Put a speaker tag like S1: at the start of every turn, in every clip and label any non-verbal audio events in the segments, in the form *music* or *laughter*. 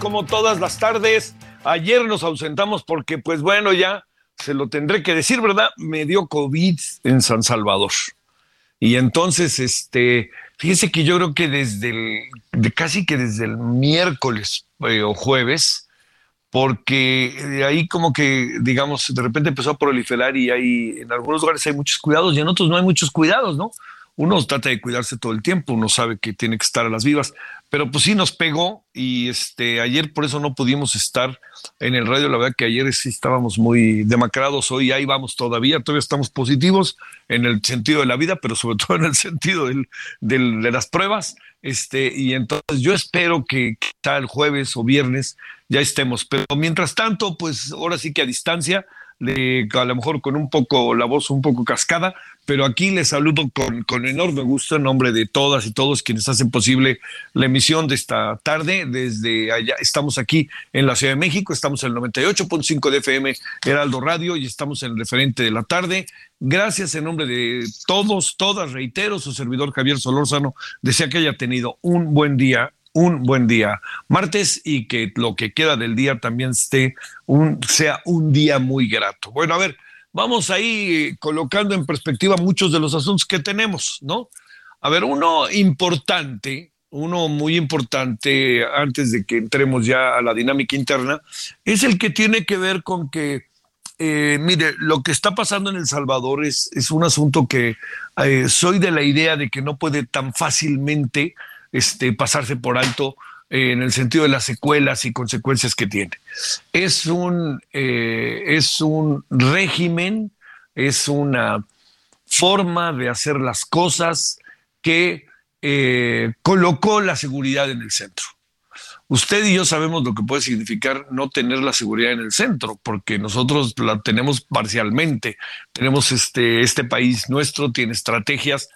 S1: Como todas las tardes. Ayer nos ausentamos porque, pues bueno, ya se lo tendré que decir, ¿verdad? Me dio COVID en San Salvador. Y entonces, este, fíjese que yo creo que desde el, casi que desde el miércoles eh, o jueves, porque de ahí como que, digamos, de repente empezó a proliferar y hay, en algunos lugares hay muchos cuidados y en otros no hay muchos cuidados, ¿no? Uno trata de cuidarse todo el tiempo, uno sabe que tiene que estar a las vivas, pero pues sí nos pegó y este ayer por eso no pudimos estar en el radio, la verdad que ayer sí estábamos muy demacrados, hoy ahí vamos todavía, todavía estamos positivos en el sentido de la vida, pero sobre *laughs* todo en el sentido del, de las pruebas, este y entonces yo espero que quizá el jueves o viernes ya estemos, pero mientras tanto, pues ahora sí que a distancia, le- a lo mejor con un poco la voz un poco cascada, pero aquí les saludo con, con enorme gusto en nombre de todas y todos quienes hacen posible la emisión de esta tarde. Desde allá estamos aquí en la Ciudad de México, estamos en el 98.5 de FM Heraldo Radio y estamos en el referente de la tarde. Gracias en nombre de todos, todas, reitero, su servidor Javier Solórzano, desea que haya tenido un buen día un buen día martes y que lo que queda del día también esté un, sea un día muy grato. Bueno, a ver, vamos ahí eh, colocando en perspectiva muchos de los asuntos que tenemos, ¿no? A ver, uno importante, uno muy importante antes de que entremos ya a la dinámica interna, es el que tiene que ver con que, eh, mire, lo que está pasando en El Salvador es, es un asunto que eh, soy de la idea de que no puede tan fácilmente este, pasarse por alto en el sentido de las secuelas y consecuencias que tiene. Es un, eh, es un régimen, es una forma de hacer las cosas que eh, colocó la seguridad en el centro. Usted y yo sabemos lo que puede significar no tener la seguridad en el centro, porque nosotros la tenemos parcialmente. Tenemos este, este país nuestro, tiene estrategias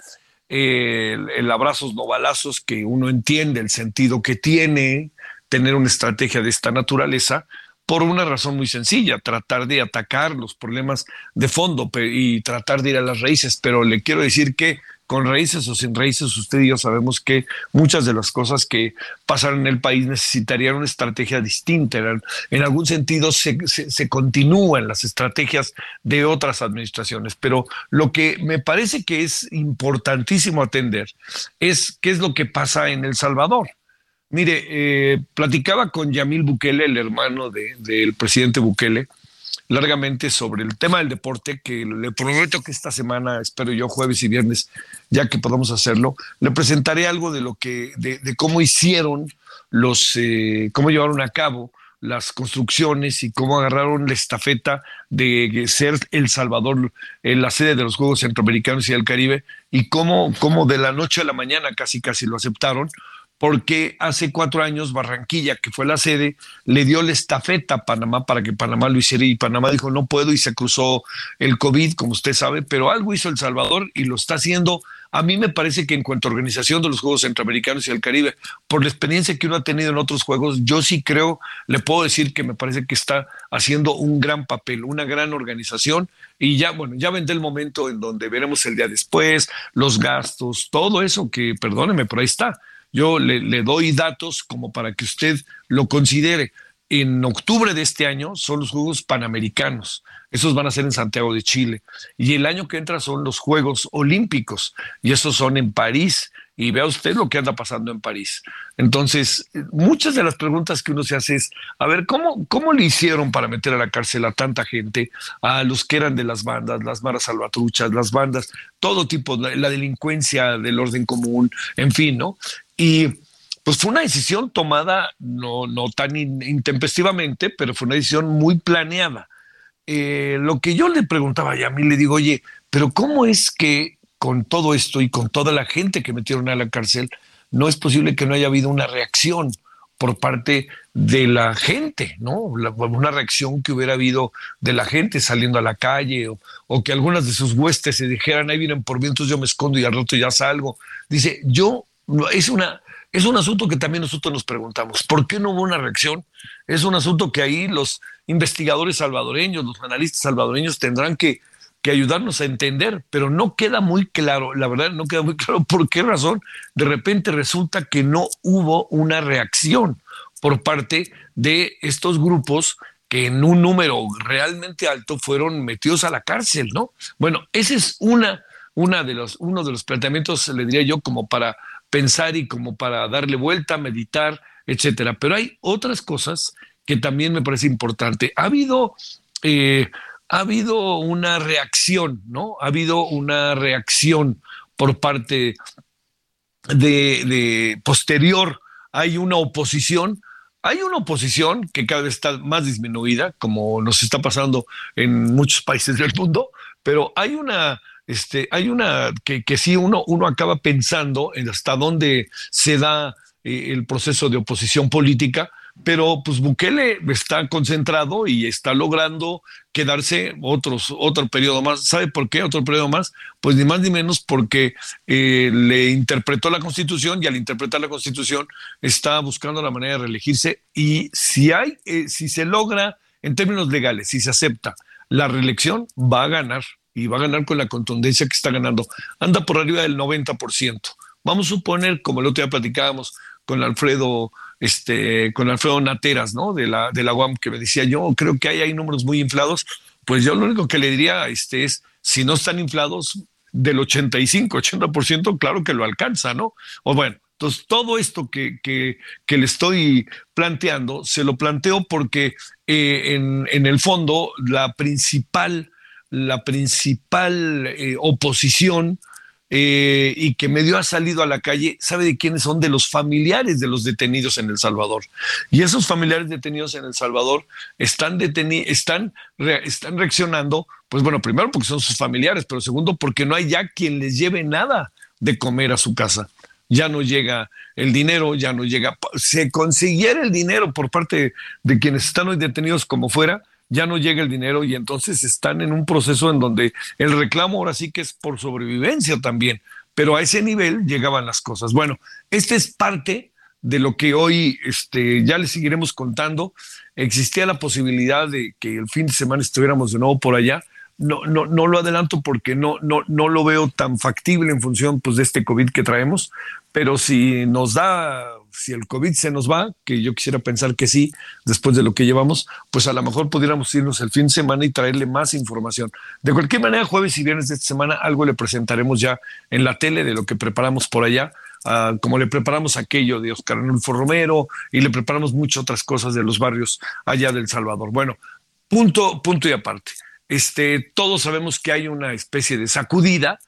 S1: el, el abrazos no balazos, que uno entiende el sentido que tiene tener una estrategia de esta naturaleza, por una razón muy sencilla, tratar de atacar los problemas de fondo y tratar de ir a las raíces. Pero le quiero decir que con raíces o sin raíces, usted y yo sabemos que muchas de las cosas que pasan en el país necesitarían una estrategia distinta. En, algún sentido se, se, continúan las estrategias de otras administraciones. Pero lo que me parece que es importantísimo atender es qué es lo que pasa en El Salvador. Mire, eh, platicaba con Yamil Bukele, el hermano de- del presidente Bukele, largamente sobre el tema del deporte, que le prometo que esta semana, espero yo, jueves y viernes, ya que podamos hacerlo, le presentaré algo de lo que, de, de cómo hicieron los, eh, cómo llevaron a cabo las construcciones y cómo agarraron la estafeta de ser El Salvador en la sede de los Juegos Centroamericanos y del Caribe y cómo, cómo de la noche a la mañana casi casi lo aceptaron porque hace cuatro años Barranquilla, que fue la sede, le dio la estafeta a Panamá para que Panamá lo hiciera y Panamá dijo no puedo y se cruzó el COVID, como usted sabe, pero algo hizo El Salvador y lo está haciendo A mí me parece que en cuanto a organización de los Juegos Centroamericanos y el Caribe, por la experiencia que uno ha tenido en otros juegos, yo sí creo, le puedo decir que me parece que está haciendo un gran papel, una gran organización y ya, bueno, ya vendrá el momento en donde veremos el día después, los gastos, todo eso que, perdóneme, pero ahí está. Yo le, doy datos como para que usted lo considere en octubre de este año son los Juegos Panamericanos. Esos van a ser en Santiago de Chile. Y el año que entra son los Juegos Olímpicos. Y esos son en París. Y vea usted lo que anda pasando en París. Entonces, muchas de las preguntas que uno se hace es, a ver, ¿cómo, cómo le hicieron para meter a la cárcel a tanta gente? A los que eran de las bandas, las maras salvatruchas, las bandas, todo tipo, la, la delincuencia del orden común, en fin, ¿no? Y pues fue una decisión tomada no, no tan intempestivamente, pero fue una decisión muy planeada. Eh, lo que yo le preguntaba a mí le digo, oye, pero ¿cómo es que con todo esto y con toda la gente que metieron a la cárcel, no es posible que no haya habido una reacción por parte de la gente, ¿no? una reacción que hubiera habido de la gente saliendo a la calle o, o, que algunas de sus huestes se dijeran, ahí vienen por vientos, yo me escondo y al rato ya salgo. Dice, yo, es una, es un asunto que también nosotros nos preguntamos, ¿por qué no hubo una reacción? Es un asunto que ahí los investigadores salvadoreños, los analistas salvadoreños tendrán que, que ayudarnos a entender, pero no queda muy claro, la verdad no queda muy claro *laughs* por qué razón de repente resulta que no hubo una reacción por parte de estos grupos que en un número realmente alto fueron metidos a la cárcel, ¿no? Bueno, ese es una, una de los, uno de los planteamientos, le diría yo, como para pensar y como para darle vuelta, meditar, etcétera. Pero hay otras cosas que también me parece importante. Ha habido, eh, ha habido una reacción, ¿no? Ha habido una reacción por parte de, de posterior. Hay una oposición hay una oposición que cada vez está más disminuida, como nos está pasando en muchos países del mundo, pero hay una este, hay una que, sí uno, uno acaba pensando en hasta dónde se da eh, el proceso de oposición política, pero pues Bukele está concentrado y está logrando quedarse otros, otro periodo más. ¿Sabe por qué otro periodo más? Pues ni más ni menos porque eh, le interpretó la constitución y al interpretar la constitución está buscando la manera de reelegirse y si hay, eh, si se logra en términos legales, si se acepta la reelección, va a ganar y va a ganar con la contundencia que está ganando. Anda por arriba del 90%. Vamos a suponer, como el otro día platicábamos con Alfredo, este, con Alfredo Nateras, ¿no? De la, de la UAM, que me decía, yo creo que ahí hay números muy inflados. Pues yo lo único que le diría este, es, si no están inflados, del 85, 80%, claro que lo alcanza, ¿no? O bueno, entonces todo esto que, que, que le estoy planteando, se lo planteo porque eh, en, en el fondo la principal la principal eh, oposición eh, y que medio ha salido a la calle, ¿sabe de quiénes son? De los familiares de los detenidos en El Salvador. Y esos familiares detenidos en El Salvador están, están, están reaccionando, pues bueno, primero porque son sus familiares, pero segundo porque no hay ya quien les lleve nada de comer a su casa ya no llega el dinero, ya no llega. Se consiguiera el dinero por parte de quienes están hoy detenidos como fuera, ya no llega el dinero y entonces están en un proceso en donde el reclamo ahora sí que es por sobrevivencia también, pero a ese nivel llegaban las cosas. Bueno, esta es parte de lo que hoy este, ya les seguiremos contando. Existía la posibilidad de que el fin de semana estuviéramos de nuevo por allá. No, no, no lo adelanto porque no, no, no lo veo tan factible en función pues, de este COVID que traemos, pero si nos da si el COVID se nos va, que yo quisiera pensar que sí, después de lo que llevamos, pues a lo mejor pudiéramos irnos el fin de semana y traerle más información. De cualquier manera, jueves y viernes de esta semana, algo le presentaremos ya en la tele de lo que preparamos por allá. Uh, como le preparamos aquello de Oscar Arnulfo Romero y le preparamos muchas otras cosas de los barrios allá del Salvador. Bueno, punto, punto y aparte. Este, todos sabemos que hay una especie de sacudida,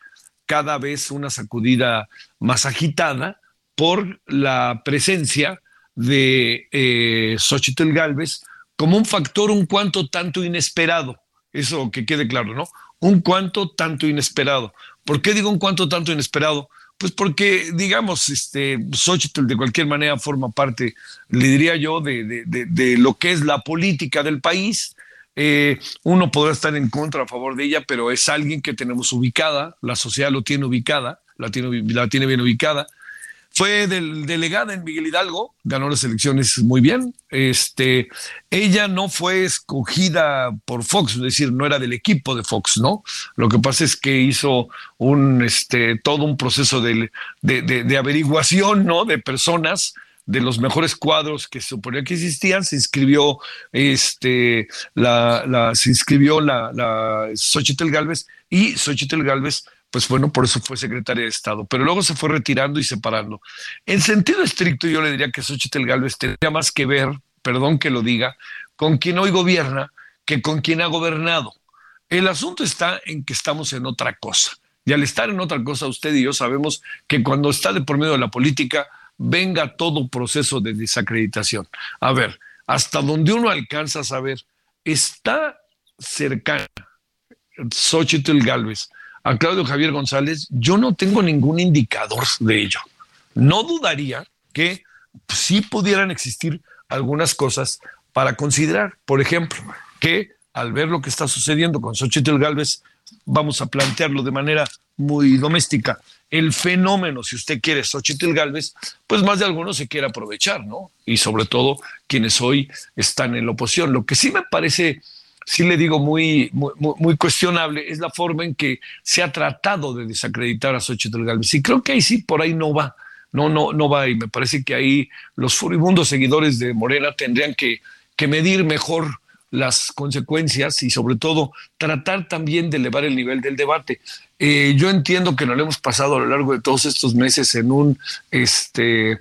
S1: cada vez una sacudida más agitada, por la presencia de eh, Xochitl Galvez como un factor un cuanto tanto inesperado. Eso que quede claro, ¿no? Un cuanto tanto inesperado. ¿Por qué digo un cuanto tanto inesperado? Pues porque, digamos, este, Xochitl de cualquier manera forma parte, le diría yo, de, de, lo que es la política del país. Eh, uno podrá estar en contra a favor de ella, pero es alguien que tenemos ubicada, la sociedad lo tiene ubicada, la tiene, la tiene bien ubicada. Fue del, delegada en Miguel Hidalgo, ganó las elecciones muy bien. Este, ella no fue escogida por Fox, es decir, no era del equipo de Fox, ¿no? Lo que pasa es que hizo un, este, todo un proceso de, de, de averiguación, ¿no? De personas de los mejores cuadros que suponía que existían, se inscribió este la, la se inscribió la, la Xochitl Galvez y Xochitl Galvez pues bueno, por eso fue secretaria de Estado, pero luego se fue retirando y separando. En sentido estricto, yo le diría que Xochitl Galvez tendría más que ver, perdón que lo diga, con quien hoy gobierna que con quien ha gobernado. El asunto está en que estamos en otra cosa. Y al estar en otra cosa, usted y yo sabemos que cuando está de por medio de la política, venga todo proceso de desacreditación. A ver, hasta donde uno alcanza a saber, está cercana Xochitl Galvez a Claudio Javier González, yo no tengo ningún indicador de ello. No dudaría que sí pudieran existir algunas cosas para considerar. Por ejemplo, que al ver lo que está sucediendo con Xochitl Galvez, vamos a plantearlo de manera muy doméstica. El fenómeno, si usted quiere, Xochitl Galvez, pues más de algunos se quiere aprovechar, ¿no? Y sobre todo quienes hoy están en la oposición. Lo que sí me parece sí le digo muy, muy, cuestionable es la forma en que se ha tratado de desacreditar a Xochitl Galvez. Y creo que ahí sí, por ahí no va. No, no, no va. Y me parece que ahí los furibundos seguidores de Morena tendrían que, que medir mejor las consecuencias y sobre todo tratar también de elevar el nivel del debate. Eh, yo entiendo que nos lo hemos pasado a lo largo de todos estos meses en un, este, eh,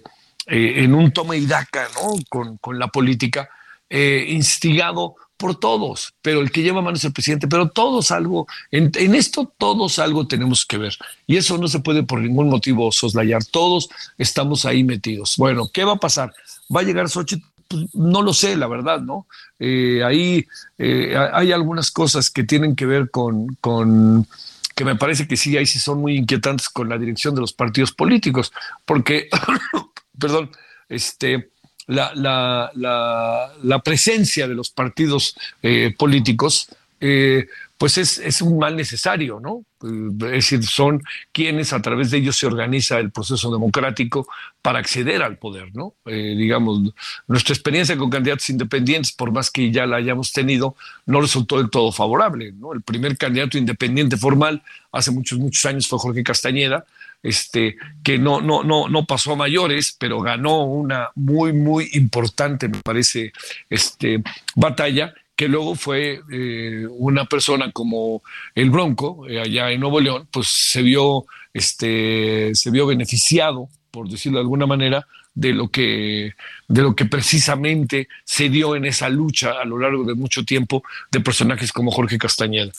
S1: en un toma y daca ¿no? con, con la política, eh, instigado por todos, pero el que lleva manos es el presidente, pero todos algo, en, esto todos algo tenemos que ver. Y eso no se puede por ningún motivo soslayar, todos estamos ahí metidos. Bueno, ¿qué va a pasar? ¿Va a llegar Xochitl? Pues, no lo sé, la verdad, ¿no? Eh, ahí eh, hay algunas cosas que tienen que ver con, con, que me parece que sí, ahí sí son muy inquietantes con la dirección de los partidos políticos, porque, *coughs* perdón, este la, la, la, presencia de los partidos eh, políticos, eh, pues es, es, un mal necesario, ¿no? Es decir, son quienes a través de ellos se organiza el proceso democrático para acceder al poder, ¿no? Eh, digamos, nuestra experiencia con candidatos independientes, por más que ya la hayamos tenido, no resultó del todo favorable, ¿no? El primer candidato independiente formal hace muchos, muchos años fue Jorge Castañeda, este, que no, no, no, no pasó a mayores, pero ganó una muy, muy importante, me parece, este, batalla, que luego fue eh, una persona como el Bronco, eh, allá en Nuevo León, pues se vio, este, se vio beneficiado, por decirlo de alguna manera, de lo que de lo que precisamente se dio en esa lucha a lo largo de mucho tiempo de personajes como Jorge Castañeda.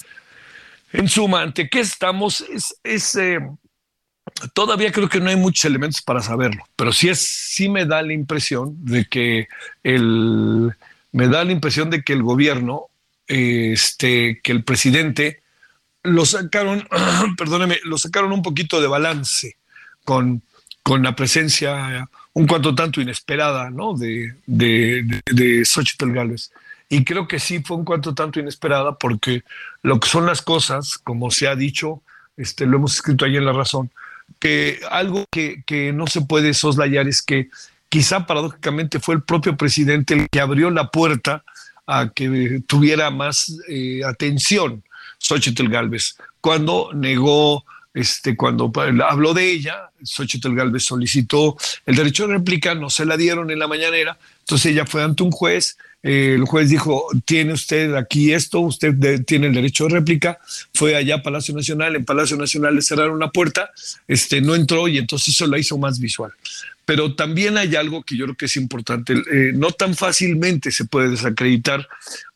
S1: En suma, ¿ante qué estamos? Es, eh, todavía creo que no hay muchos elementos para saberlo, pero sí es, sí me da la impresión de que el, me da la impresión de que el gobierno, este, que el presidente lo sacaron, *clears throat* perdóneme, lo sacaron un poquito de balance con, con la presencia un cuanto tanto inesperada, ¿no? De, de, de, de Xochitl Gálvez. Y creo que sí fue un cuanto tanto inesperada porque lo que son las cosas, como se ha dicho, este, lo hemos escrito ahí en La Razón, que algo que, que no se puede soslayar es que quizá paradójicamente fue el propio presidente el que abrió la puerta a que tuviera más eh, atención Xochitl Galvez, cuando negó, este, cuando habló de ella, Xochitl Galvez solicitó el derecho de réplica, no se la dieron en la mañanera, entonces ella fue ante un juez, el juez dijo, tiene usted aquí esto, usted tiene el derecho de réplica, fue allá a Palacio Nacional, en Palacio Nacional le cerraron la puerta, este, no entró y entonces eso la hizo más visual. Pero también hay algo que yo creo que es importante, eh, no tan fácilmente se puede desacreditar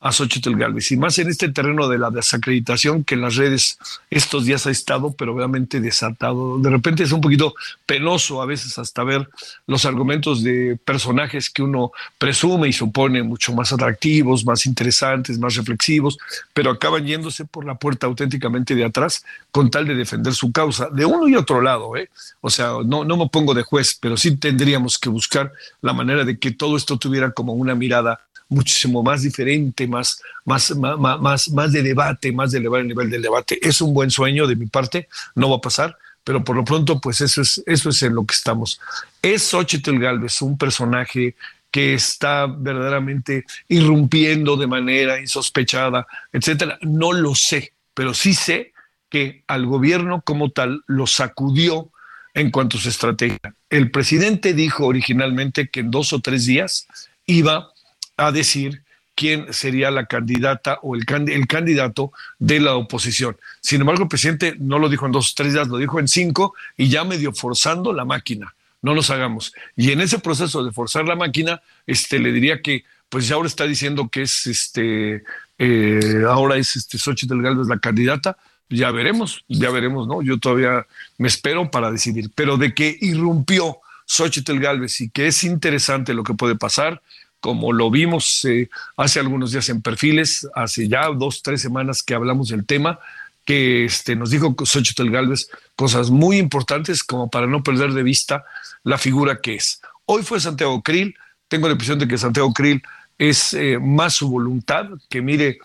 S1: a Xochitl Galvez, y más en este terreno de la desacreditación que en las redes estos días ha estado, pero obviamente desatado. De repente es un poquito penoso a veces hasta ver los argumentos de personajes que uno presume y supone mucho más atractivos, más interesantes, más reflexivos, pero acaban yéndose por la puerta auténticamente de atrás con tal de defender su causa, de uno y otro lado. ¿eh? O sea, no, no me pongo de juez, pero sí tendríamos que buscar la manera de que todo esto tuviera como una mirada muchísimo más diferente, más, más, más, más, más de debate, más de elevar el nivel del debate. Es un buen sueño de mi parte, no va a pasar, pero por lo pronto, pues eso es, eso es en lo que estamos. Es Xochitl Galvez un personaje que está verdaderamente irrumpiendo de manera insospechada, etcétera. No lo sé, pero sí sé que al gobierno como tal lo sacudió en cuanto a su estrategia. El presidente dijo originalmente que en dos o tres días iba a decir quién sería la candidata o el, el, candidato de la oposición. Sin embargo, el presidente no lo dijo en dos o tres días, lo dijo en cinco y ya medio forzando la máquina. No nos hagamos. Y en ese proceso de forzar la máquina, este, le diría que pues ya ahora está diciendo que es este, eh, ahora es este Xochitl Galvez la candidata, ya veremos, ya veremos, ¿no? Yo todavía me espero para decidir, pero de que irrumpió Xochitl Galvez y que es interesante lo que puede pasar, como lo vimos eh, hace algunos días en perfiles, hace ya dos, tres semanas que hablamos del tema, que este, nos dijo Xochitl Galvez cosas muy importantes como para no perder de vista la figura que es. Hoy fue Santiago Krill, tengo la impresión de que Santiago Krill es eh, más su voluntad, que mire,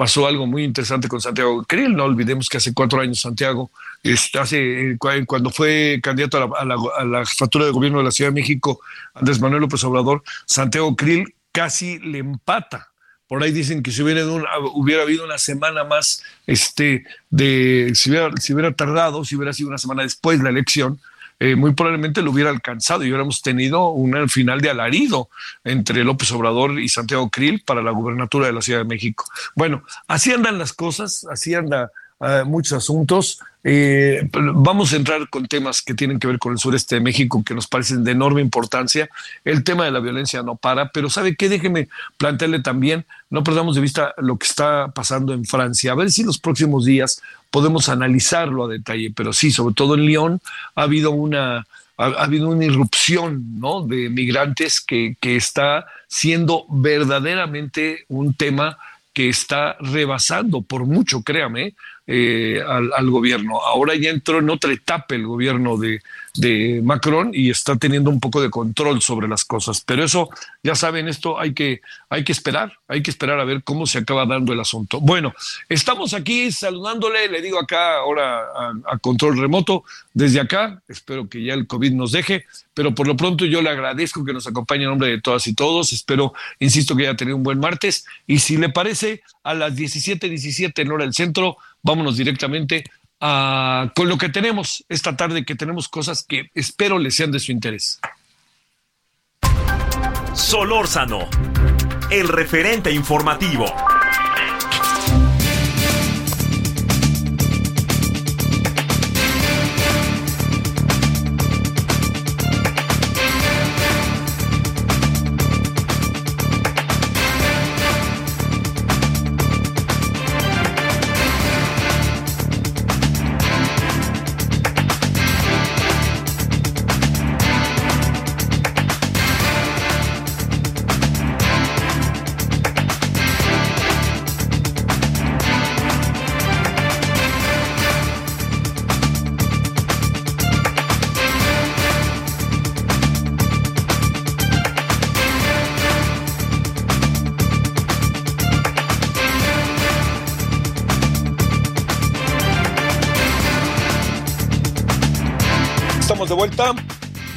S1: pasó algo muy interesante con Santiago Krill. No olvidemos que hace cuatro años Santiago, este, hace, eh, cuando fue candidato a la, a, la, jefatura de gobierno de la Ciudad de México, Andrés Manuel López Obrador, Santiago Krill casi le empata. Por ahí dicen que si hubiera, hubiera habido una semana más, este, de, si hubiera, si hubiera tardado, si hubiera sido una semana después de la elección, eh, muy probablemente lo hubiera alcanzado y hubiéramos tenido un final de alarido entre López Obrador y Santiago Krill para la gubernatura de la Ciudad de México. Bueno, así andan las cosas, así andan uh, muchos asuntos. Eh, vamos a entrar con temas que tienen que ver con el sureste de México que nos parecen de enorme importancia. El tema de la violencia no para, pero ¿sabe qué? Déjeme plantearle también, no perdamos de vista lo que está pasando en Francia. A ver si los próximos días podemos analizarlo a detalle, pero sí, sobre todo en Lyon ha habido una, ha, habido una irrupción ¿no? de migrantes que, que está siendo verdaderamente un tema que está rebasando por mucho, créame, eh, al, al, gobierno. Ahora ya entró en otra etapa el gobierno de, de, Macron y está teniendo un poco de control sobre las cosas. Pero eso, ya saben, esto hay que, hay que esperar, hay que esperar a ver cómo se acaba dando el asunto. Bueno, estamos aquí saludándole, le digo acá ahora a, control remoto, desde acá, espero que ya el COVID nos deje, pero por lo pronto yo le agradezco que nos acompañe en nombre de todas y todos. Espero, insisto, que haya tenido un buen martes. Y si le parece, a las 17:17 17 en hora del centro, vámonos directamente a, con lo que tenemos esta tarde, que tenemos cosas que espero les sean de su interés.
S2: Solórzano, el referente informativo.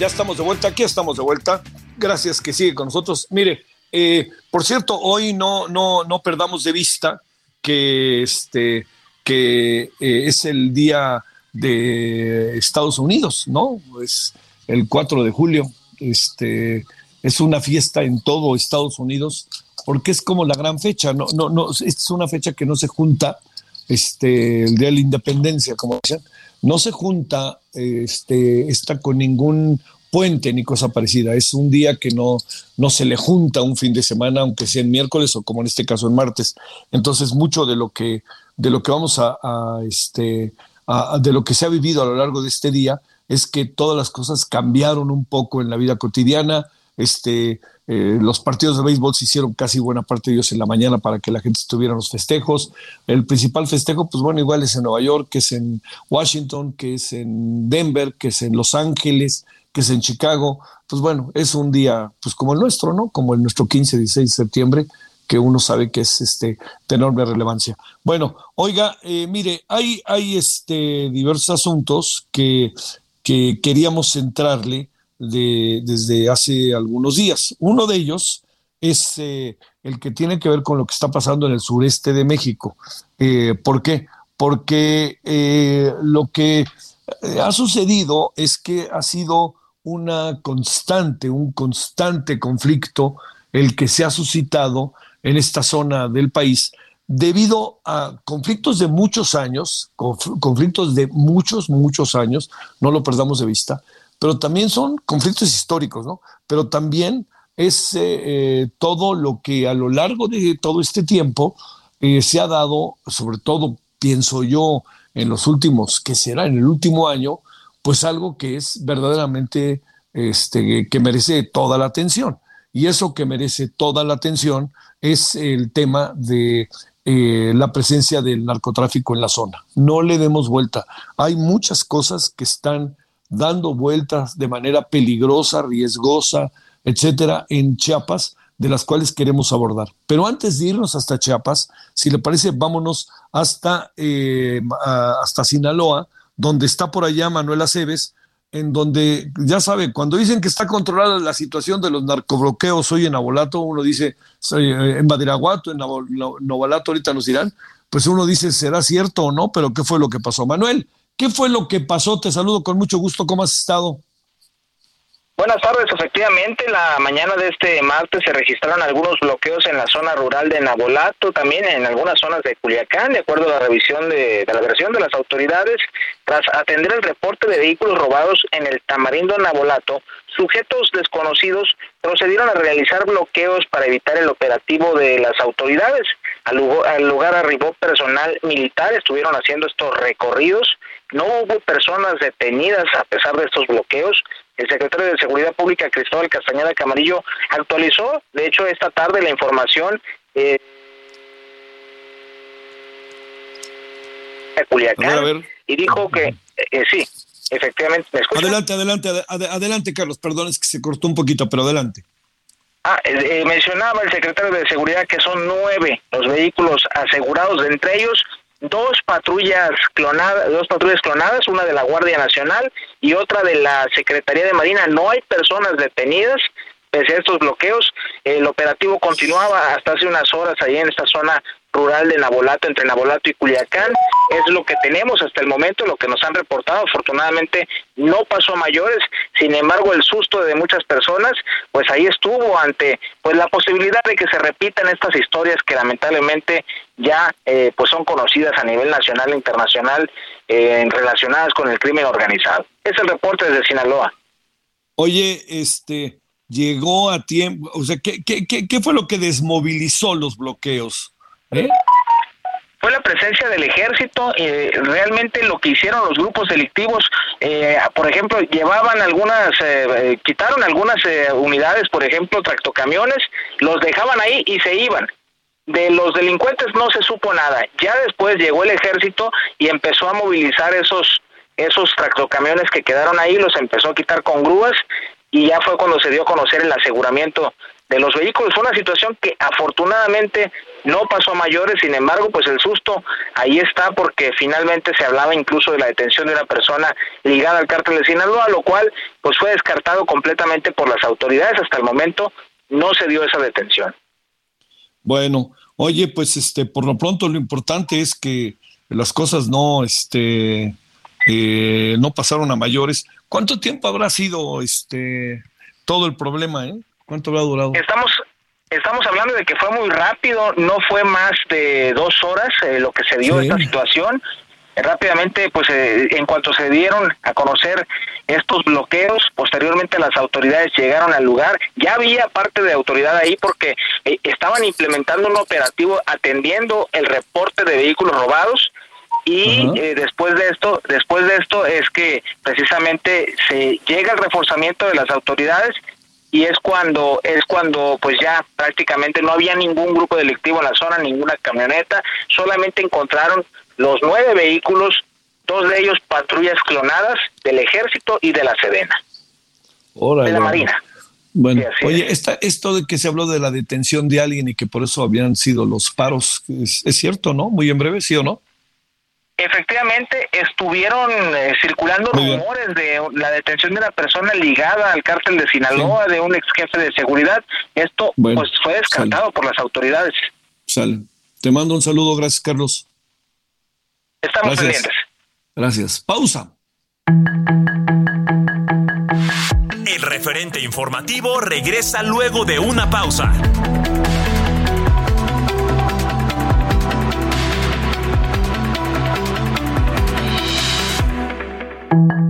S1: Ya estamos de vuelta, aquí estamos de vuelta. Gracias que sigue con nosotros. Mire, eh, por cierto, hoy no, no, no perdamos de vista que, este, que eh, es el día de Estados Unidos, ¿no? Es el 4 de julio. Este, es una fiesta en todo Estados Unidos porque es como la gran fecha, no, no, no, es una fecha que no se junta, este, el día de la independencia, como dicen, no se junta, este, está con ningún puente ni cosa parecida. Es un día que no, no se le junta un fin de semana, aunque sea en miércoles o como en este caso en martes. Entonces, mucho de lo que, de lo que vamos a, este, de lo que se ha vivido a lo largo de este día es que todas las cosas cambiaron un poco en la vida cotidiana. Este, eh, los partidos de béisbol se hicieron casi buena parte de ellos en la mañana para que la gente estuviera en los festejos. El principal festejo, pues bueno, igual es en Nueva York, que es en Washington, que es en Denver, que es en Los Ángeles, que es en Chicago. Pues bueno, es un día, pues como el nuestro, ¿no? Como el nuestro 15, 16 de septiembre, que uno sabe que es este, de enorme relevancia. Bueno, oiga, eh, mire, hay, hay este, diversos asuntos que, que queríamos centrarle de, desde hace algunos días. Uno de ellos es eh, el que tiene que ver con lo que está pasando en el sureste de México. Eh, ¿Por qué? Porque lo que ha sucedido es que ha sido una constante, un constante conflicto el que se ha suscitado en esta zona del país debido a conflictos de muchos años, conflictos de muchos, muchos años, no lo perdamos de vista, pero también son conflictos históricos, ¿no? Pero también es eh, eh, todo lo que a lo largo de todo este tiempo eh, se ha dado, sobre todo pienso yo en los últimos, que será en el último año, pues algo que es verdaderamente, este, que merece toda la atención. Y eso que merece toda la atención es el tema de la presencia del narcotráfico en la zona. No le demos vuelta. Hay muchas cosas que están dando vueltas de manera peligrosa, riesgosa, etcétera, en Chiapas, de las cuales queremos abordar. Pero antes de irnos hasta Chiapas, si le parece, vámonos hasta, eh, hasta Sinaloa, donde está por allá Manuel Aceves, en donde, ya sabe, cuando dicen que está controlada la situación de los narcobloqueos hoy en Abolato, uno dice, eh, en Badiraguato, en Novalato, ahorita nos dirán, pues uno dice, ¿será cierto o no? Pero ¿qué fue lo que pasó? Manuel, ¿qué fue lo que pasó? Te saludo con mucho gusto, ¿cómo has estado?
S3: Buenas tardes, efectivamente, la mañana de este martes se registraron algunos bloqueos en la zona rural de Nabolato, también en algunas zonas de Culiacán, de acuerdo a la revisión de, la versión de las autoridades, tras atender el reporte de vehículos robados en el Tamarindo Nabolato, sujetos desconocidos procedieron a realizar bloqueos para evitar el operativo de las autoridades. Al al lugar arribó personal militar, estuvieron haciendo estos recorridos, no hubo personas detenidas a pesar de estos bloqueos, el secretario de Seguridad Pública, Cristóbal Castañeda Camarillo, actualizó, de hecho, esta tarde la información. Eh, Culiacán, y dijo que eh, sí, efectivamente.
S1: adelante, adelante, adelante, Carlos. Perdón, es que se cortó un poquito, pero adelante.
S3: Ah, eh, eh, mencionaba el secretario de Seguridad que son nueve los vehículos asegurados, entre ellos dos patrullas clonadas, dos patrullas clonadas, una de la Guardia Nacional y otra de la Secretaría de Marina. No hay personas detenidas pese a estos bloqueos. El operativo continuaba hasta hace unas horas ahí en esta zona rural de Nabolato, entre Nabolato y Culiacán. Es lo que tenemos hasta el momento, lo que nos han reportado. Afortunadamente no pasó a mayores, sin embargo el susto de muchas personas, pues ahí estuvo ante pues la posibilidad de que se repitan estas historias que lamentablemente ya eh, pues son conocidas a nivel nacional e internacional eh, relacionadas con el crimen organizado. Es el reporte desde Sinaloa.
S1: Oye, este llegó a tiempo, o sea, ¿qué, qué, qué fue lo que desmovilizó los bloqueos? ¿Eh?
S3: Fue la presencia del ejército, eh, realmente lo que hicieron los grupos delictivos, eh, por ejemplo, llevaban algunas, quitaron algunas unidades, por ejemplo, tractocamiones, los dejaban ahí y se iban. De los delincuentes no se supo nada. Ya después llegó el ejército y empezó a movilizar esos esos tractocamiones que quedaron ahí, los empezó a quitar con grúas y ya fue cuando se dio a conocer el aseguramiento de los vehículos. Fue una situación que afortunadamente no pasó a mayores, sin embargo, pues el susto ahí está porque finalmente se hablaba incluso de la detención de una persona ligada al cártel de Sinaloa, lo cual pues fue descartado completamente por las autoridades. Hasta el momento no se dio esa detención.
S1: Bueno, oye, pues este, por lo pronto lo importante es que las cosas no, este, eh, no pasaron a mayores. ¿Cuánto tiempo habrá sido este todo el problema, eh? ¿Cuánto habrá durado?
S3: Estamos estamos hablando de que fue muy rápido, no fue más de dos horas eh, lo que se dio esta situación. Rápidamente, pues eh, en cuanto se dieron a conocer estos bloqueos, posteriormente las autoridades llegaron al lugar. Ya había parte de autoridad ahí porque eh, estaban implementando un operativo atendiendo el reporte de vehículos robados y después de esto después de esto es que precisamente se llega el reforzamiento de las autoridades y es cuando es cuando pues ya prácticamente no había ningún grupo delictivo en la zona, ninguna camioneta, solamente encontraron los nueve vehículos, dos de ellos patrullas clonadas del ejército y de la Sedena, de la Marina.
S1: Bueno, oye, esto de que se habló de la detención de alguien y que por eso habían sido los paros, es, cierto, ¿no? Muy en breve, ¿sí o no?
S3: Efectivamente, estuvieron eh, circulando rumores de la detención de una persona ligada al cártel de Sinaloa, de un ex jefe de seguridad. Esto pues fue descartado por las autoridades.
S1: Sale. Te mando un saludo, gracias Carlos.
S3: Estamos pendientes.
S1: Gracias. Pausa.
S2: El referente informativo regresa luego de una pausa.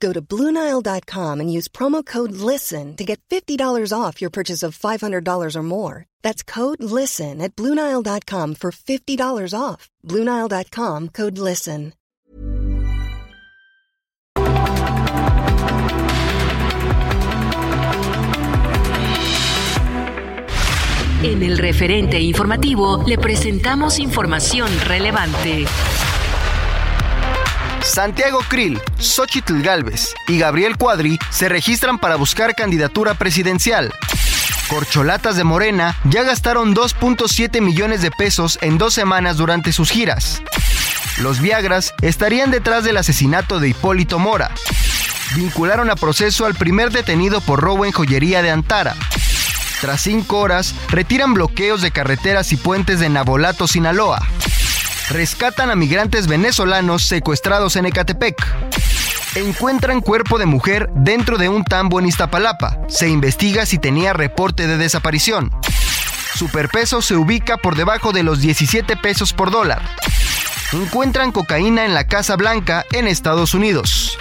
S4: Go to Bluenile.com and use promo code LISTEN to get $50 off your purchase of $500 or more. That's code LISTEN at Bluenile.com for $50 off. Bluenile.com code LISTEN.
S5: En el referente informativo le presentamos información relevante.
S6: Santiago Krill, Xochitl Galvez y Gabriel Cuadri se registran para buscar candidatura presidencial. Corcholatas de Morena ya gastaron 2.7 millones de pesos en dos semanas durante sus giras. Los Viagras estarían detrás del asesinato de Hipólito Mora. Vincularon a proceso al primer detenido por robo en joyería de Antara. Tras cinco horas, retiran bloqueos de carreteras y puentes de Nabolato, Sinaloa rescatan a migrantes venezolanos secuestrados en Ecatepec. Encuentran cuerpo de mujer dentro de un tambo en Iztapalapa. Se investiga si tenía reporte de desaparición. Superpeso se ubica por debajo de los 17 pesos por dólar. Encuentran cocaína en la Casa Blanca en Estados Unidos.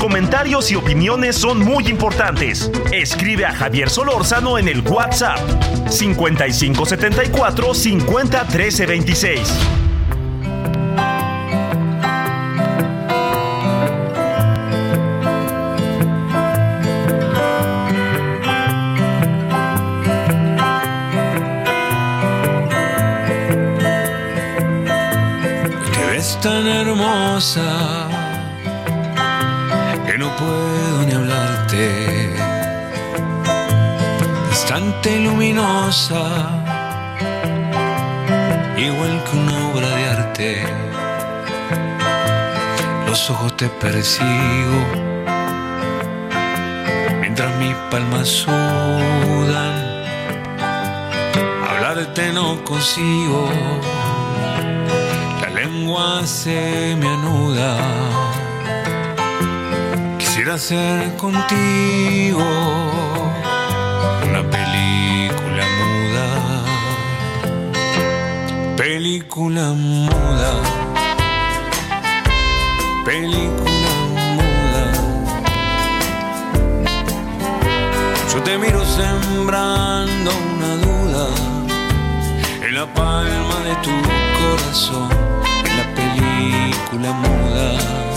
S2: Comentarios y opiniones son muy importantes. Escribe a Javier Solórzano en el WhatsApp 5574 50 13 26.
S7: Te ves tan hermosa no puedo ni hablarte. Bastante luminosa, igual que una obra de arte. Los ojos te persigo, mientras mis palmas sudan. Hablarte no consigo, la lengua se me anuda Quisiera hacer contigo una película muda, película muda, película muda. Yo te miro sembrando una duda en la palma de tu corazón, en la película muda.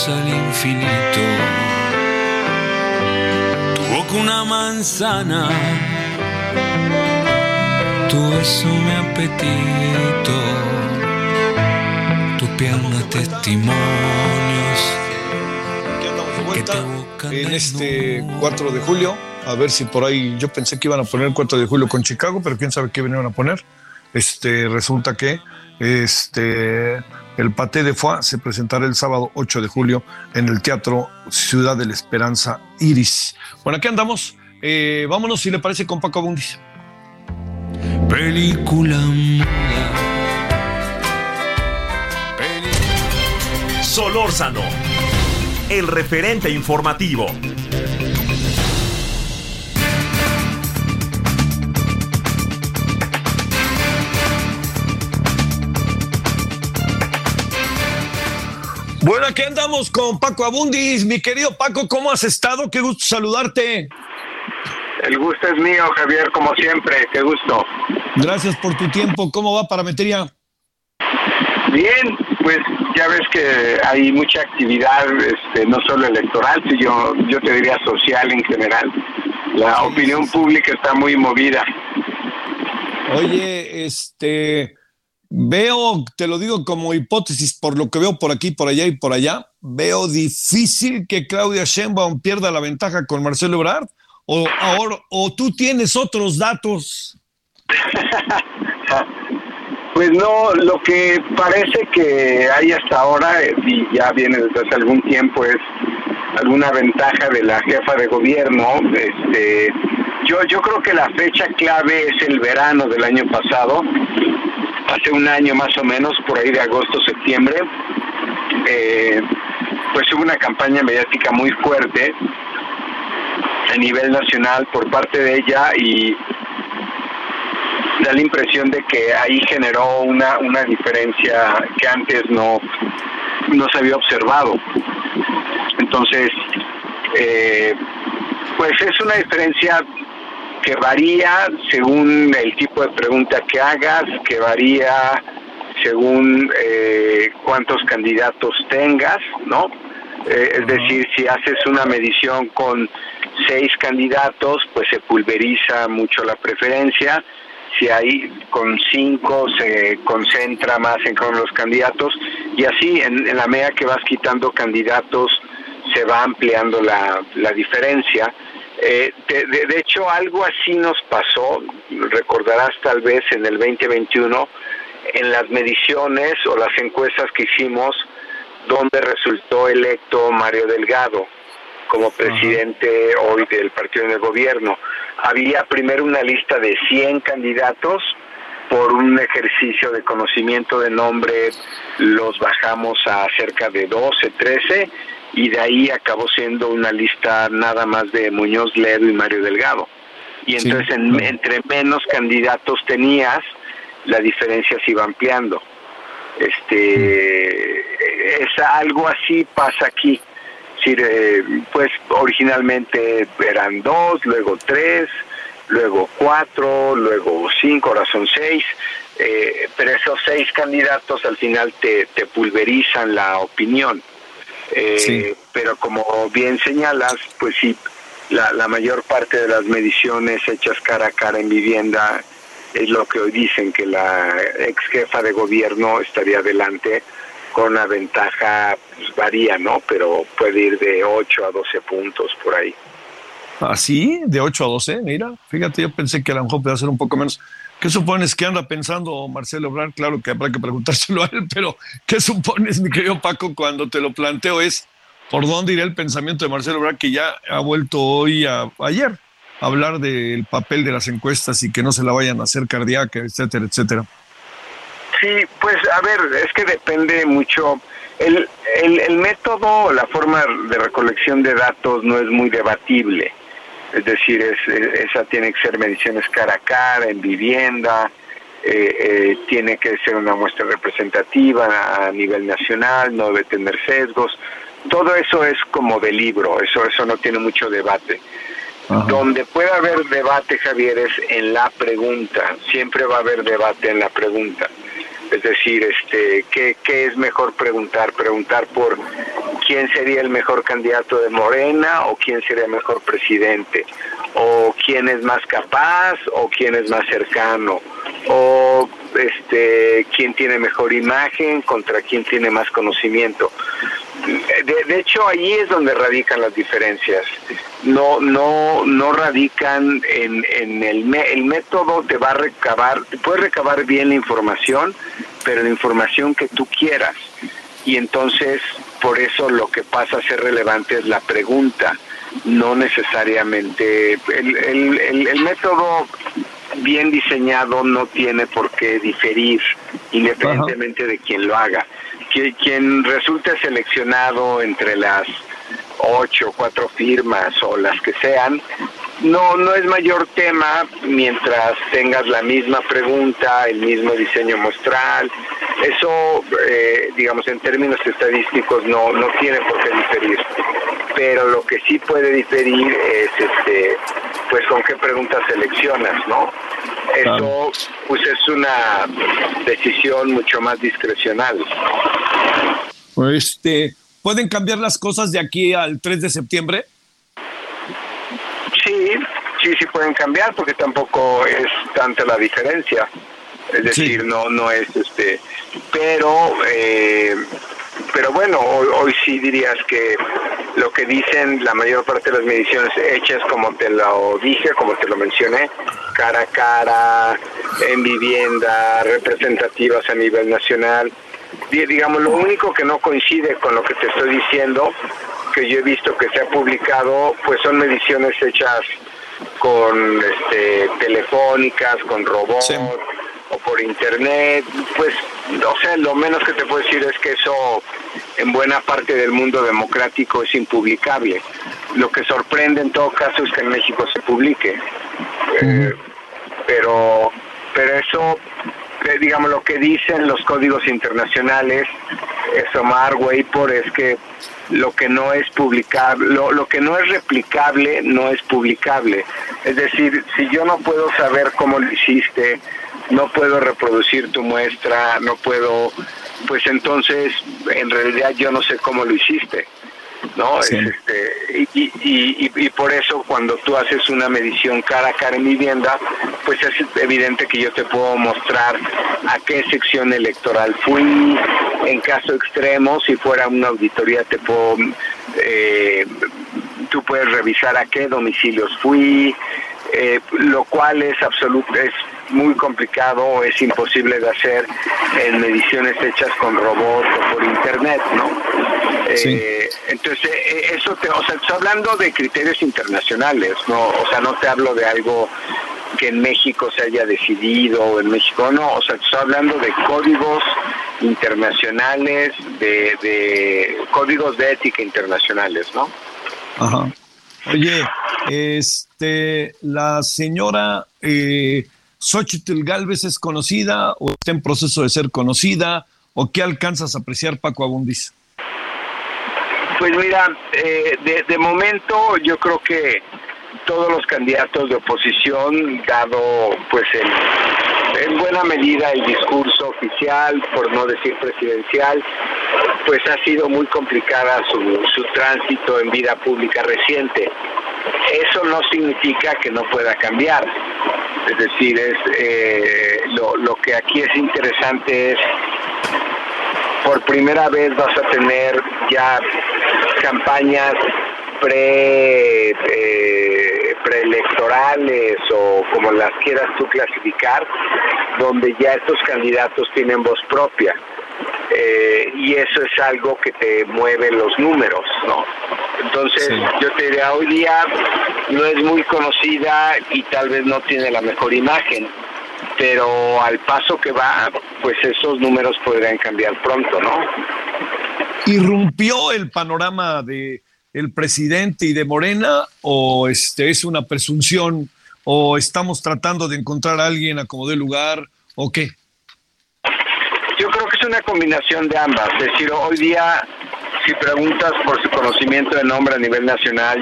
S7: Luz al infinito. Una manzana, tu beso mi apetito, tu pierna testimonios.
S1: en este 4 de julio, a ver si por ahí yo pensé que iban a poner el 4 de julio con Chicago, pero quién sabe qué vinieron a poner. Este resulta que este el Paté de Foix se presentará el sábado 8 de julio en el Teatro Ciudad de la Esperanza Iris. Bueno, aquí andamos. Eh, vámonos, si le parece, con Paco Abundis.
S7: película.
S2: Solórzano, el referente informativo.
S1: Bueno, aquí andamos con Paco Abundis. Mi querido Paco, ¿cómo has estado? Qué gusto saludarte.
S8: El gusto es mío, Javier, como siempre. Qué gusto.
S1: Gracias por tu tiempo. ¿Cómo va Parametría?
S8: Bien, pues ya ves que hay mucha actividad, este, no solo electoral, sino yo te diría social en general. La opinión pública está muy movida.
S1: Oye, este, veo, te lo digo como hipótesis, por lo que veo por aquí, por allá y por allá, veo difícil que Claudia Sheinbaum pierda la ventaja con Marcelo Ebrard. O, ahora, o tú tienes otros datos. *laughs*
S8: Pues no, lo que parece que hay hasta ahora, eh, y ya viene desde hace algún tiempo, es alguna ventaja de la jefa de gobierno. Este, yo, yo creo que la fecha clave es el verano del año pasado, hace un año más o menos, por ahí de agosto, septiembre. Eh, pues hubo una campaña mediática muy fuerte a nivel nacional por parte de ella y da la impresión de que ahí generó una, una diferencia que antes no, no se había observado. Entonces, eh, pues es una diferencia que varía según el tipo de pregunta que hagas, que varía según eh, cuántos candidatos tengas, ¿no? Eh, es decir, si haces una medición con seis candidatos, pues se pulveriza mucho la preferencia si hay con cinco se concentra más en con los candidatos y así en, la medida que vas quitando candidatos se va ampliando la, la diferencia. Eh, de, de, hecho, algo así nos pasó, recordarás tal vez en el 2021, en las mediciones o las encuestas que hicimos, donde resultó electo Mario Delgado como presidente hoy del partido en el gobierno. Había primero una lista de 100 candidatos, por un ejercicio de conocimiento de nombre los bajamos a cerca de 12, 13 y de ahí acabó siendo una lista nada más de Muñoz Ledo y Mario Delgado. Y entonces entre menos candidatos tenías, la diferencia se iba ampliando. Este es algo así pasa aquí eh, pues originalmente eran dos, luego tres, luego cuatro, luego cinco, ahora son seis, eh, pero esos seis candidatos al final te, te pulverizan la opinión. Eh, pero como bien señalas, pues sí, la, la mayor parte de las mediciones hechas cara a cara en vivienda es lo que hoy dicen que la ex jefa de gobierno estaría adelante con una ventaja, pues, varía, ¿no? Pero puede ir de 8 a 12 puntos por ahí.
S1: ¿Así? ¿Ah, ¿De 8 a 12? Mira, fíjate, yo pensé que a lo mejor podía ser un poco menos. ¿Qué supones que anda pensando Marcelo Obrar? Claro que habrá que preguntárselo a él, pero ¿qué supones, mi querido Paco, cuando te lo planteo? Es por dónde irá el pensamiento de Marcelo Obrar, que ya ha vuelto hoy, a, ayer, a hablar del papel de las encuestas y que no se la vayan a hacer cardíaca, etcétera, etcétera.
S8: Sí, pues a ver, es que depende mucho. El, el, el método, la forma de recolección de datos no es muy debatible. Es decir, es, esa tiene que ser mediciones cara a cara, en vivienda, eh, eh, tiene que ser una muestra representativa a nivel nacional, no debe tener sesgos. Todo eso es como de libro, eso, eso no tiene mucho debate. Donde puede haber debate, Javier, es en la pregunta. Siempre va a haber debate en la pregunta. Es decir, este, ¿qué, ¿qué es mejor preguntar? Preguntar por quién sería el mejor candidato de Morena o quién sería el mejor presidente, o quién es más capaz o quién es más cercano, o este, quién tiene mejor imagen contra quién tiene más conocimiento. De, hecho, ahí es donde radican las diferencias. No, no, no radican en, en el, el método te va a recabar, puedes recabar bien la información, pero la información que tú quieras. Y entonces, por eso lo que pasa a ser relevante es la pregunta, no necesariamente el, el, el, el método bien diseñado no tiene por qué diferir independientemente de quien lo haga. Quien resulte seleccionado entre las ocho, cuatro firmas o las que sean, no, no es mayor tema mientras tengas la misma pregunta, el mismo diseño muestral. Eso, eh, digamos, en términos estadísticos no, no tiene por qué diferir. Pero lo que sí puede diferir es, este, pues, con qué preguntas seleccionas, ¿no? Eso, pues, es una decisión mucho más discrecional.
S1: Este, ¿Pueden cambiar las cosas de aquí al 3 de septiembre?
S8: Sí, sí, pueden cambiar porque tampoco es tanta la diferencia. Es decir, no, no es este, pero, eh, pero bueno, hoy, hoy sí dirías que lo que dicen la mayor parte de las mediciones hechas, como te lo dije, como te lo mencioné, cara a cara, en vivienda, representativas a nivel nacional. Di- Digamos, lo único que no coincide con lo que te estoy diciendo, que yo he visto que se ha publicado, pues son mediciones hechas con este, telefónicas, con robots o por internet. Pues, o sea, lo menos que te puedo decir es que eso en buena parte del mundo democrático es impublicable. Lo que sorprende en todo caso es que en México se publique. Eh, pero, pero eso, eh, digamos, lo que dicen los códigos internacionales, es Omar por es que lo que no es publicable, lo, lo que no es replicable no es publicable. Es decir, si yo no puedo saber cómo lo hiciste, no puedo reproducir tu muestra, no puedo, pues entonces en realidad yo no sé cómo lo hiciste. ¿no?
S1: Sí.
S8: Es, este, y, y, y- y por eso cuando tú haces una medición cara a cara en vivienda, pues es evidente que yo te puedo mostrar a qué sección electoral fui, en caso extremo, si fuera una auditoría te puedo, eh, tú puedes revisar a qué domicilios fui, eh, lo cual es absoluto, es muy complicado, es imposible de hacer en mediciones hechas con robots o por internet, ¿no? Eh, entonces, eh, eso te, o sea, estoy hablando de criterios internacionales, ¿no? O sea, no te hablo de algo que en México se haya decidido, o en México no, o sea, estoy hablando de códigos internacionales, de, de códigos de ética internacionales, ¿no?
S1: Ajá. Oye, este, la señora eh, Xochitl Galvez es conocida o está en proceso de ser conocida o qué alcanzas a apreciar, Paco Abundis?
S8: Pues mira, eh, de, de momento yo creo que todos los candidatos de oposición, dado pues en buena medida el discurso oficial, por no decir presidencial, pues ha sido muy complicada su, tránsito en vida pública reciente. Eso no significa que no pueda cambiar. Es decir, es eh, lo, lo que aquí es interesante es por primera vez vas a tener ya campañas pre eh, preelectorales o como las quieras tú clasificar donde ya estos candidatos tienen voz propia. Eh, y eso es algo que te mueve los números no entonces yo te diría hoy día no es muy conocida y tal vez no tiene la mejor imagen pero al paso que va, pues esos números podrían cambiar pronto, ¿no?
S1: ¿Irrumpió el panorama de el presidente y de Morena o este es una presunción o estamos tratando de encontrar a alguien a como de lugar o qué?
S8: Yo creo que es una combinación de ambas. Es decir, hoy día, si preguntas por su conocimiento de nombre a nivel nacional,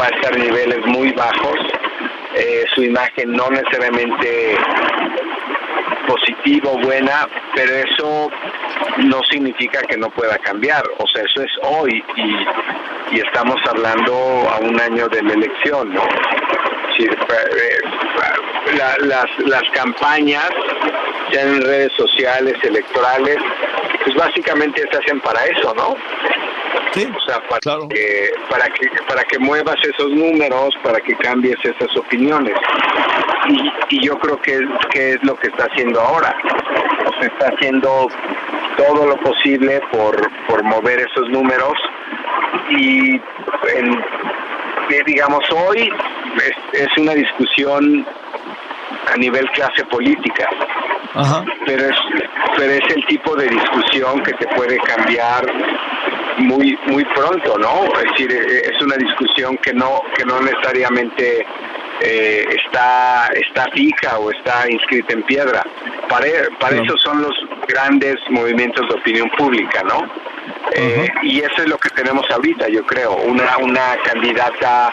S8: va a estar en niveles muy bajos. Eh, su imagen no necesariamente positiva o buena, pero eso no significa que no pueda cambiar. O sea, eso es hoy y, y estamos hablando a un año de la elección, ¿no? Sí, eh, la- las, las campañas, ya en redes sociales, electorales, pues básicamente se hacen para eso, ¿no? o sea, para, que, para que para que muevas esos números, para que cambies esas opiniones. Y, y yo creo que, que es lo que está haciendo ahora. O sea, está haciendo todo lo posible por, por mover esos números y en- eh, digamos hoy es, es una discusión a nivel clase política.
S1: Ajá.
S8: Pero es, pero es el tipo de discusión que te puede cambiar muy muy pronto, ¿no? Es decir, eh, es una discusión que no que no necesariamente eh, está está fija o está inscrita en piedra. Para, para eso son los grandes movimientos de opinión pública, ¿no? Eh, y eso es lo que tenemos ahorita, yo creo, una una candidata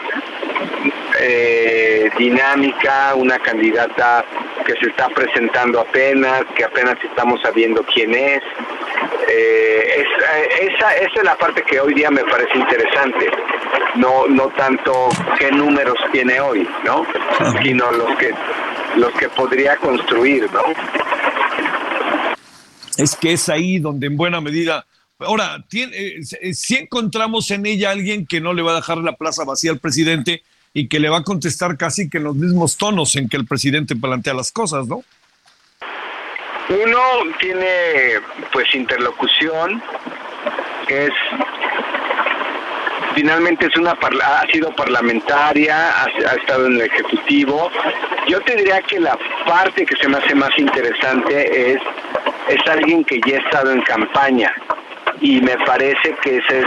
S8: eh, dinámica, una candidata que se está presentando apenas, que apenas estamos sabiendo quién es. Eh, es- esa, esa es la parte que hoy día me parece interesante, no no tanto qué números tiene hoy, ¿no? Sino los que los que podría construir, ¿no?
S1: Es que es ahí donde en buena medida. Ahora, tiene, eh, si encontramos en ella alguien que no le va a dejar la plaza vacía al presidente y que le va a contestar casi que en los mismos tonos en que el presidente plantea las cosas, ¿no?
S8: Uno tiene pues interlocución, es finalmente es una parla- ha sido parlamentaria, ha, estado en el ejecutivo. Yo te diría que la parte que se me hace más interesante es es alguien que ya ha estado en campaña y me parece que ese es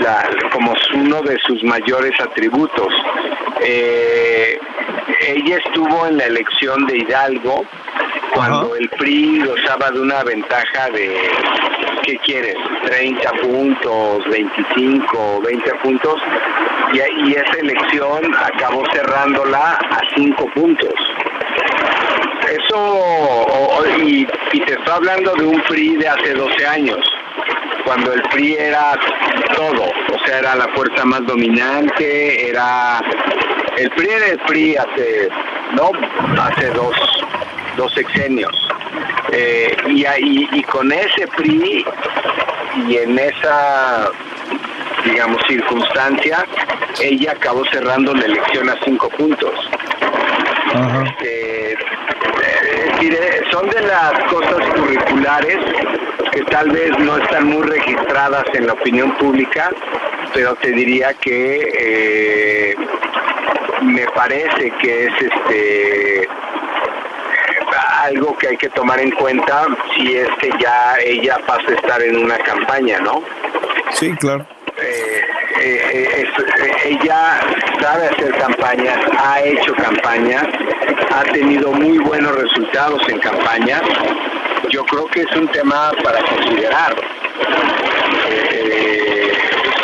S8: la, como uno de sus mayores atributos. Eh, ella estuvo en la elección de Hidalgo cuando el PRI gozaba de una ventaja de, ¿qué quieres? 30 puntos, 25, 20 puntos, y, esa elección acabó cerrándola a 5 puntos. Eso, o- y, y te estoy hablando de un PRI de hace 12 años, cuando el PRI era todo, o sea, era la fuerza más dominante, era... El PRI era el PRI hace, ¿no? Hace dos, dos sexenios. Eh, y, ahí- y con ese PRI y en esa, digamos, circunstancia, ella acabó cerrando la elección a cinco puntos. Este, eh, es decir, son de las cosas curriculares que tal vez no están muy registradas en la opinión pública, pero te diría que eh, me parece que es este algo que hay que tomar en cuenta si es que ya ella pasa a estar en una campaña, ¿no?
S1: Sí, claro.
S8: eh, eh, es- eh, ella sabe hacer campañas, ha hecho campañas, ha tenido muy buenos resultados en campañas. Yo creo que es un tema para considerar. Eh,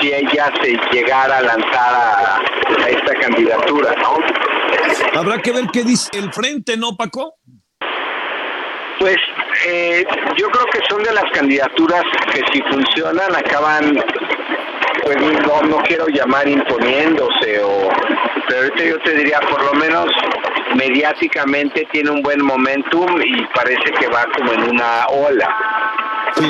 S8: si ella se llegara a lanzar a, a esta candidatura, ¿no?
S1: Habrá que ver qué dice el frente, ¿no, Paco?
S8: Pues eh, yo creo que son de las candidaturas que si funcionan acaban, pues no, no quiero llamar imponiéndose, o, pero ahorita yo te diría por lo menos mediáticamente tiene un buen momentum y parece que va como en una ola.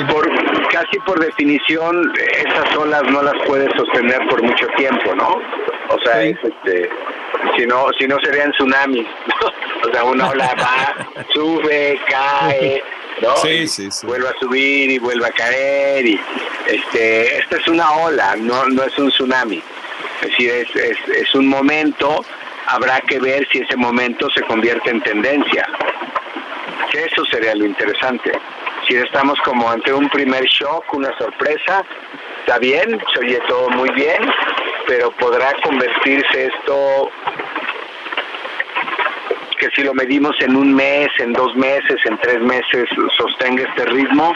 S8: Por, casi por definición esas olas no las puedes sostener por mucho tiempo, ¿no? O sea, es, este, si no, si no serían tsunamis. *laughs* O sea, una ola va, sube, cae, ¿no?
S1: Sí,
S8: Y
S1: sí, sí.
S8: Vuelve a subir y vuelve a caer y este, esta es una ola, no, no es un tsunami. Es decir, es, es, es un momento, habrá que ver si ese momento se convierte en tendencia. Que eso sería lo interesante. Si estamos como ante un primer shock, una sorpresa, está bien, se oye todo muy bien, pero podrá convertirse esto que si lo medimos en un mes, en dos meses, en tres meses, sostenga este ritmo.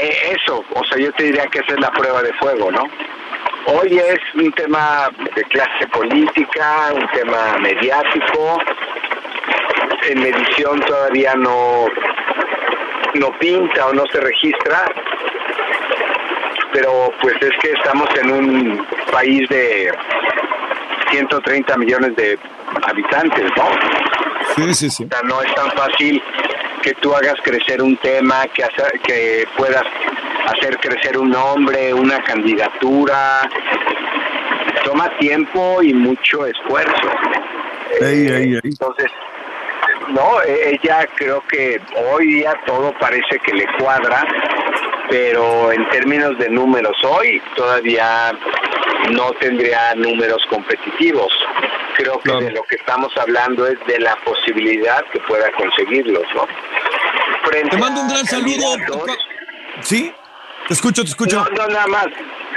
S8: Eh, eso, o sea, yo te diría que esa es la prueba de fuego, ¿no? Hoy es un tema de clase política, un tema mediático. En medición todavía no, no pinta o no se registra, pero pues es que estamos en un país de 130 millones de habitantes, ¿no?
S1: Sí, sí, sí.
S8: O sea, no es tan fácil que tú hagas crecer un tema, que, hace- que puedas hacer crecer un nombre, una candidatura. Toma tiempo y mucho esfuerzo.
S1: Ey,
S8: Eh,
S1: ey, ey.
S8: Entonces, no, eh, ella creo que hoy día todo parece que le cuadra, pero en términos de números hoy todavía no tendría números competitivos. creo que de lo que estamos hablando es de la posibilidad que pueda conseguirlos, ¿no?
S1: te mando un gran saludo. ¿Sí? Te escucho, te escucho.
S8: No, no, nada más.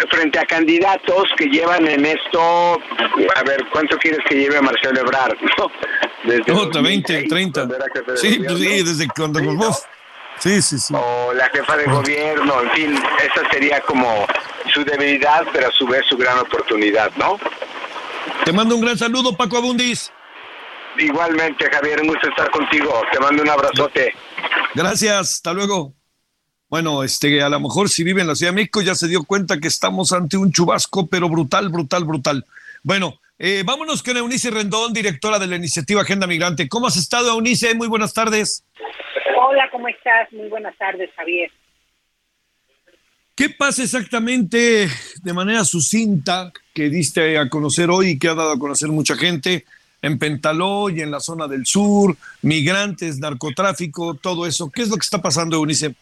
S8: Frente a candidatos que llevan en esto, a ver, ¿cuánto quieres que lleve Marcelo Ebrard? *laughs* ¿no?
S1: Desde no, 20, 30. Sí, pues sí, desde cuando nos Sí, sí, sí.
S8: O la jefa de gobierno, en fin, esa sería como su debilidad, pero a su vez su gran oportunidad, ¿no?
S1: Te mando un gran saludo, Paco Abundis.
S8: Igualmente, Javier, un gusto estar contigo. Te mando un abrazote.
S1: Gracias, hasta luego. Bueno, este, a lo mejor si vive en la Ciudad de México ya se dio cuenta que estamos ante un chubasco, pero brutal, brutal, brutal. Bueno, eh, vámonos con Eunice Rendón, directora de la iniciativa Agenda Migrante. ¿Cómo has estado, Eunice? Muy buenas tardes.
S9: Hola, ¿cómo estás? Muy buenas tardes, Javier.
S1: ¿Qué pasa exactamente de manera sucinta que diste a conocer hoy y que ha dado a conocer mucha gente en Pentaló y en la zona del sur, migrantes, narcotráfico, todo eso? ¿Qué es lo que está pasando, Eunice?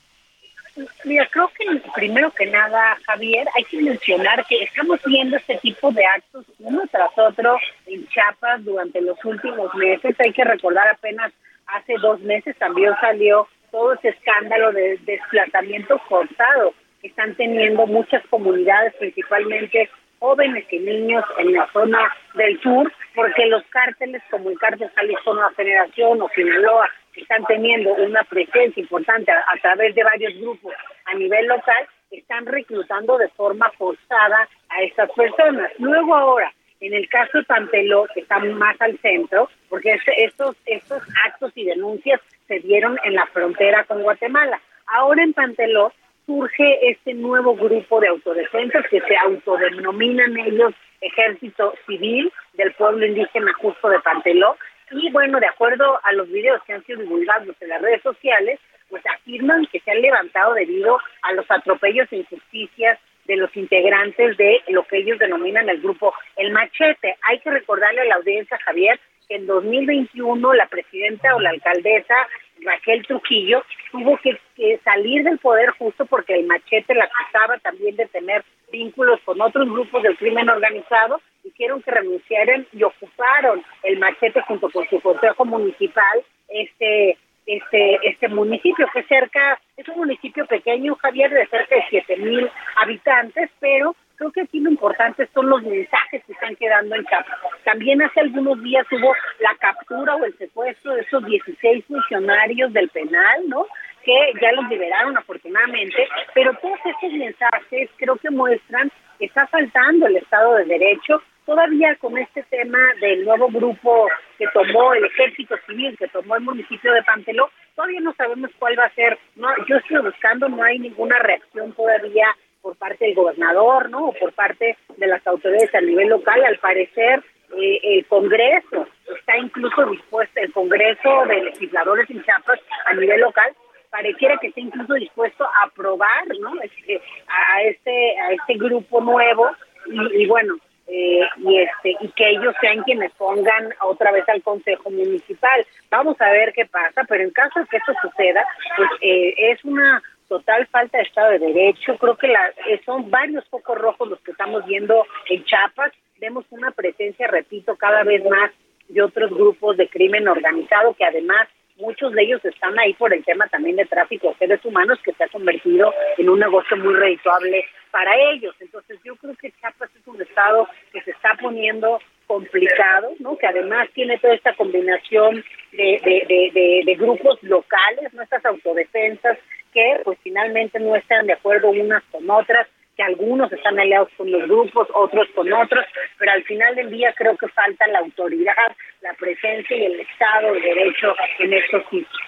S9: Mira, creo que primero que nada, Javier, hay que mencionar que estamos viendo este tipo de actos uno tras otro en Chiapas durante los últimos meses. Hay que recordar apenas hace dos meses también salió todo ese escándalo de desplazamiento forzado que están teniendo muchas comunidades, principalmente jóvenes y niños en la zona del sur, porque los cárteles como el cártel Jalisco Nueva Generación o Sinaloa están teniendo una presencia importante a, través de varios grupos a nivel local, están reclutando de forma forzada a estas personas. Luego ahora, en el caso de Panteló, que está más al centro, porque estos, estos actos y denuncias se dieron en la frontera con Guatemala. Ahora en Panteló surge este nuevo grupo de autodefensas que se autodenominan ellos Ejército Civil del Pueblo Indígena Justo de Panteló, y bueno, de acuerdo a los videos que han sido divulgados en las redes sociales, pues afirman que se han levantado debido a los atropellos e injusticias de los integrantes de lo que ellos denominan el grupo El Machete. Hay que recordarle a la audiencia, Javier, que en 2021 la presidenta o la alcaldesa Raquel Trujillo tuvo que, salir del poder justo porque el machete la acusaba también de tener vínculos con otros grupos del crimen organizado, hicieron que renunciaran y ocuparon el machete junto con su consejo municipal este este este municipio que cerca es un municipio pequeño Javier de cerca de siete mil habitantes pero creo que aquí lo importante son los mensajes que están quedando en Chiapas. También hace algunos días hubo la captura o el secuestro de esos 16 funcionarios del penal, ¿no? Que ya los liberaron afortunadamente, pero todos estos mensajes creo que muestran que está faltando el Estado de Derecho, todavía con este tema del nuevo grupo que tomó el ejército civil, que tomó el municipio de Panteló, todavía no sabemos cuál va a ser. No, yo estoy buscando, no hay ninguna reacción todavía por parte del gobernador, ¿no? O por parte de las autoridades a nivel local. Al parecer, eh, el Congreso está incluso dispuesto, el Congreso de legisladores en Chiapas a nivel local pareciera que esté incluso dispuesto a aprobar, ¿no? Este, a este a este grupo nuevo y, bueno, eh, y este y que ellos sean quienes pongan otra vez al Consejo Municipal. Vamos a ver qué pasa, pero en caso de que esto suceda, pues eh, es una total falta de Estado de Derecho. Creo que la, eh, son varios focos rojos los que estamos viendo en Chiapas. Vemos una presencia, repito, cada vez más de otros grupos de crimen organizado que además muchos de ellos están ahí por el tema también de tráfico de seres humanos que se ha convertido en un negocio muy redituable para ellos. Entonces yo creo que Chiapas es un estado que se está poniendo complicado, ¿no? Que además tiene toda esta combinación de, de, de, de grupos locales, nuestras autodefensas, que pues finalmente no están de acuerdo unas con otras, que algunos están aliados con los grupos, otros con otros, pero al final del día creo que falta la autoridad, la presencia y el Estado de Derecho en estos sitios.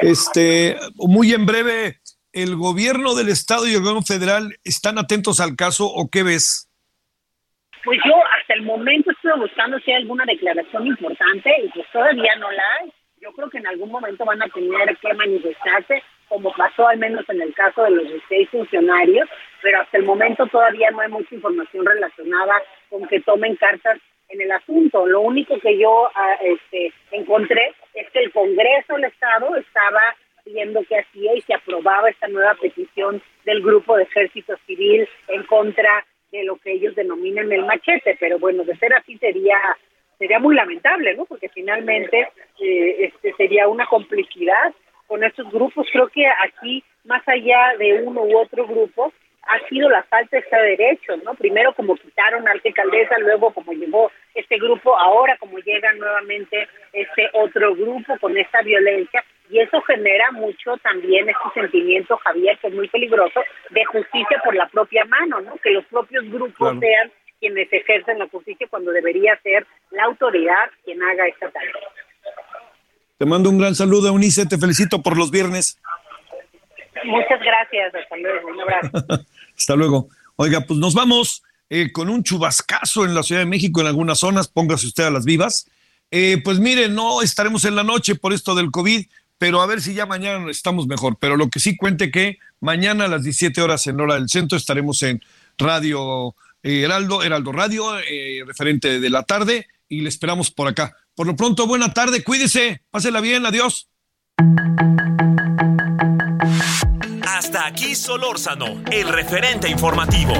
S1: Este, muy en breve, ¿el gobierno del Estado y el gobierno federal están atentos al caso o qué ves?
S9: Pues yo hasta el momento estoy buscando si hay alguna declaración importante y pues todavía no la hay yo creo que en algún momento van a tener que manifestarse, como pasó al menos en el caso de los seis funcionarios, pero hasta el momento todavía no hay mucha información relacionada con que tomen cartas en el asunto. Lo único que yo ah, este, encontré es que el Congreso del Estado estaba viendo qué hacía y se aprobaba esta nueva petición del grupo de ejército civil en contra de lo que ellos denominan el machete, pero bueno, de ser así sería sería muy lamentable, ¿no? Porque finalmente eh, este sería una complicidad con estos grupos. Creo que aquí, más allá de uno u otro grupo, ha sido la falta de este derecho, ¿no? Primero como quitaron a Arte Caldesa, luego como llegó este grupo, ahora como llega nuevamente este otro grupo con esta violencia, y eso genera mucho también este sentimiento, Javier, que es muy peligroso, de justicia por la propia mano, ¿no? Que los propios grupos sean quienes ejercen la justicia cuando debería ser la autoridad quien haga esta tarea.
S1: Te mando un gran saludo, Eunice, te felicito por los viernes.
S9: Muchas gracias, hasta luego, un abrazo. *laughs*
S1: hasta luego. Oiga, pues nos vamos eh, con un chubascazo en la Ciudad de México en algunas zonas, póngase usted a las vivas. Eh, pues mire, no estaremos en la noche por esto del COVID, pero a ver si ya mañana estamos mejor. Pero lo que sí cuente que mañana a las 17 horas en hora del centro estaremos en Radio eh, Heraldo, Heraldo Radio, referente de la tarde, y le esperamos por acá. Por lo pronto, buena tarde, cuídese, pásela bien, adiós.
S2: Hasta aquí Solórzano, el referente informativo.